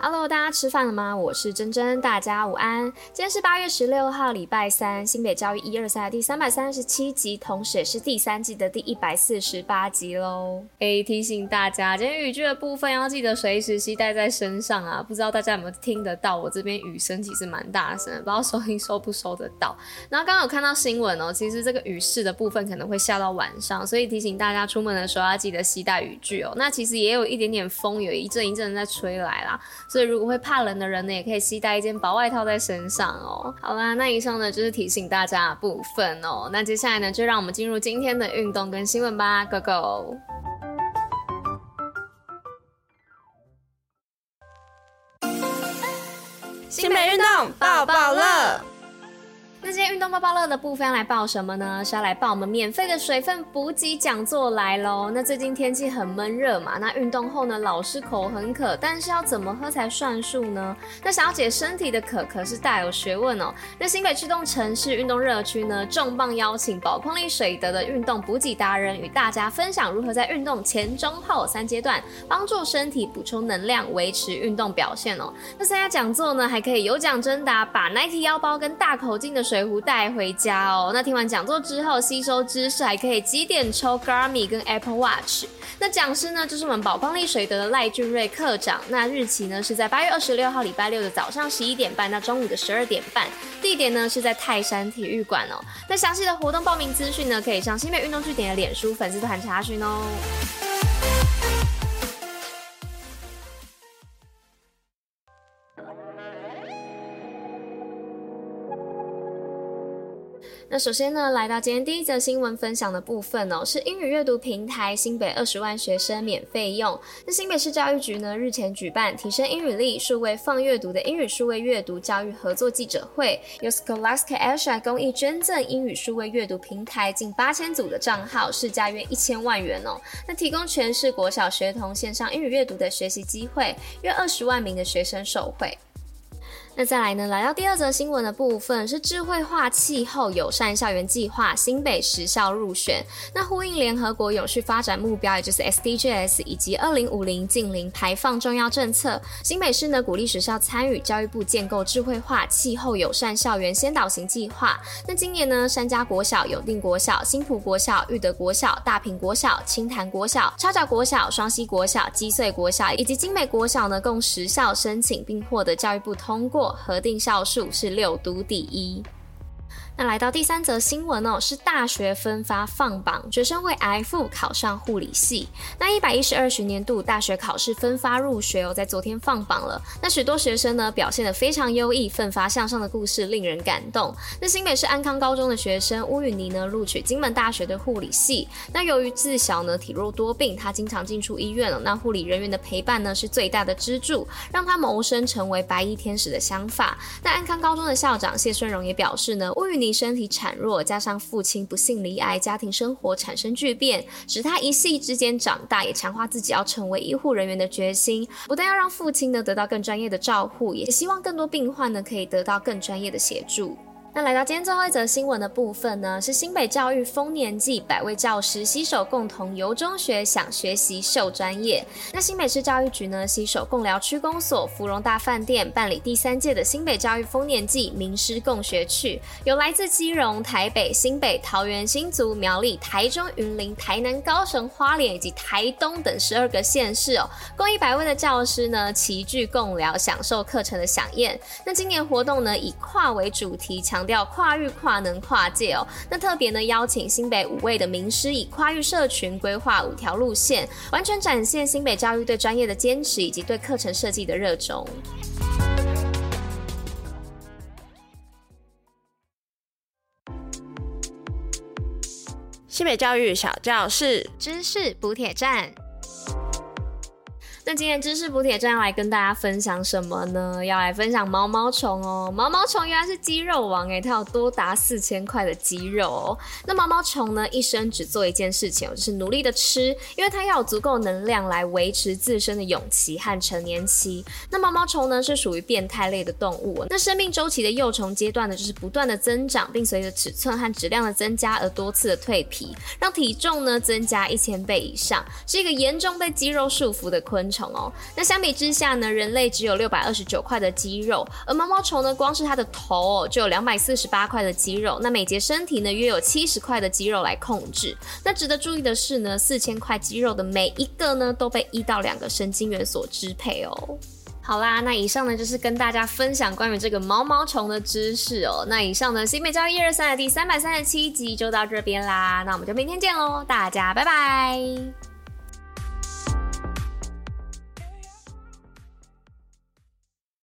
Hello，大家吃饭了吗？我是珍珍，大家午安。今天是八月十六号，礼拜三，新北教育一二三第三百三十七集，同时也是第三季的第一百四十八集喽。诶，提醒大家，今天雨具的部分要记得随时携带在身上啊！不知道大家有没有听得到？我这边雨声其实蛮大声的，不知道收音收不收得到。然后刚刚有看到新闻哦，其实这个雨势的部分可能会下到晚上，所以提醒大家出门的时候要记得携带雨具哦。那其实也有一点点风，有一阵一阵在吹来啦。所以如果会怕冷的人呢，也可以携带一件薄外套在身上哦。好啦，那以上呢就是提醒大家的部分哦。那接下来呢，就让我们进入今天的运动跟新闻吧，Go Go！新北运动爆爆乐。那今天运动报报乐的部分要来报什么呢？是要来报我们免费的水分补给讲座来喽。那最近天气很闷热嘛，那运动后呢，老是口很渴，但是要怎么喝才算数呢？那想要解身体的渴可是大有学问哦。那新北驱动城市运动热区呢，重磅邀请宝矿力水德的运动补给达人与大家分享如何在运动前、中、后三阶段帮助身体补充能量，维持运动表现哦。那参加讲座呢，还可以有奖征答，把 Nike 腰包跟大口径的水壶带回家哦。那听完讲座之后，吸收知识还可以几点抽 Garmin 跟 Apple Watch。那讲师呢，就是我们宝矿力水德的赖俊瑞课长。那日期呢是在八月二十六号礼拜六的早上十一点半到中午的十二点半。地点呢是在泰山体育馆哦。那详细的活动报名资讯呢，可以上新北运动据点的脸书粉丝团查询哦。那首先呢，来到今天第一则新闻分享的部分哦，是英语阅读平台新北二十万学生免费用。那新北市教育局呢，日前举办提升英语力、数位放阅读的英语数位阅读教育合作记者会，由 Scholastic Asia 公益捐赠英语数位阅读平台近八千组的账号，市价约一千万元哦。那提供全市国小学童线上英语阅读的学习机会，约二十万名的学生受惠。那再来呢，来到第二则新闻的部分是智慧化气候友善校园计划，新北十校入选。那呼应联合国永续发展目标，也就是 SDGs 以及二零五零净零排放重要政策，新北市呢鼓励学校参与教育部建构智慧化气候友善校园先导型计划。那今年呢，三家国小、永定国小、新埔国小、育德国小、大坪国小、清潭国小、超角国小、双溪国小、基穗国小以及精美国小呢，共十校申请并获得教育部通过。核定校数是六都第一。那来到第三则新闻哦，是大学分发放榜，学生会挨赴考上护理系。那一百一十二学年度大学考试分发入学哦，在昨天放榜了。那许多学生呢表现得非常优异，奋发向上的故事令人感动。那新北市安康高中的学生乌允妮呢录取金门大学的护理系。那由于自小呢体弱多病，他经常进出医院了。那护理人员的陪伴呢是最大的支柱，让他谋生成为白衣天使的想法。那安康高中的校长谢顺荣也表示呢，乌允妮。身体孱弱，加上父亲不幸罹癌，家庭生活产生巨变，使他一夕之间长大，也强化自己要成为医护人员的决心。不但要让父亲呢得到更专业的照护，也希望更多病患呢可以得到更专业的协助。那来到今天最后一则新闻的部分呢，是新北教育丰年祭，百位教师携手共同游中学，想学习秀专业。那新北市教育局呢，携手贡寮区公所、芙蓉大饭店办理第三届的新北教育丰年祭名师共学趣，有来自基隆、台北、新北、桃园、新竹、苗栗、台中、云林、台南、高雄、花莲以及台东等十二个县市哦，共一百位的教师呢齐聚贡寮，享受课程的饗宴。那今年活动呢以跨为主题，强要跨域、跨能、跨界哦。那特别呢，邀请新北五位的名师，以跨域社群规划五条路线，完全展现新北教育对专业的坚持以及对课程设计的热衷。新北教育小教室，知识补铁站。那今天知识补铁站要来跟大家分享什么呢？要来分享毛毛虫哦。毛毛虫原来是肌肉王诶，它有多达四千块的肌肉哦。那毛毛虫呢，一生只做一件事情，就是努力的吃，因为它要有足够能量来维持自身的蛹期和成年期。那毛毛虫呢，是属于变态类的动物。那生命周期的幼虫阶段呢，就是不断的增长，并随着尺寸和质量的增加而多次的蜕皮，让体重呢增加一千倍以上，是一个严重被肌肉束缚的昆虫哦。那相比之下呢，人类只有六百二十九块的肌肉，而毛毛虫呢，光是它的头哦就有两百四十八块的肌肉。那每节身体呢约有七十块的肌肉来控制。那值得注意的是呢，四千块肌肉的每一个呢都被一到两个神经元所支配哦。好啦，那以上呢就是跟大家分享关于这个毛毛虫的知识哦。那以上呢新美教育一二三的第三百三十七集就到这边啦，那我们就明天见喽，大家拜拜。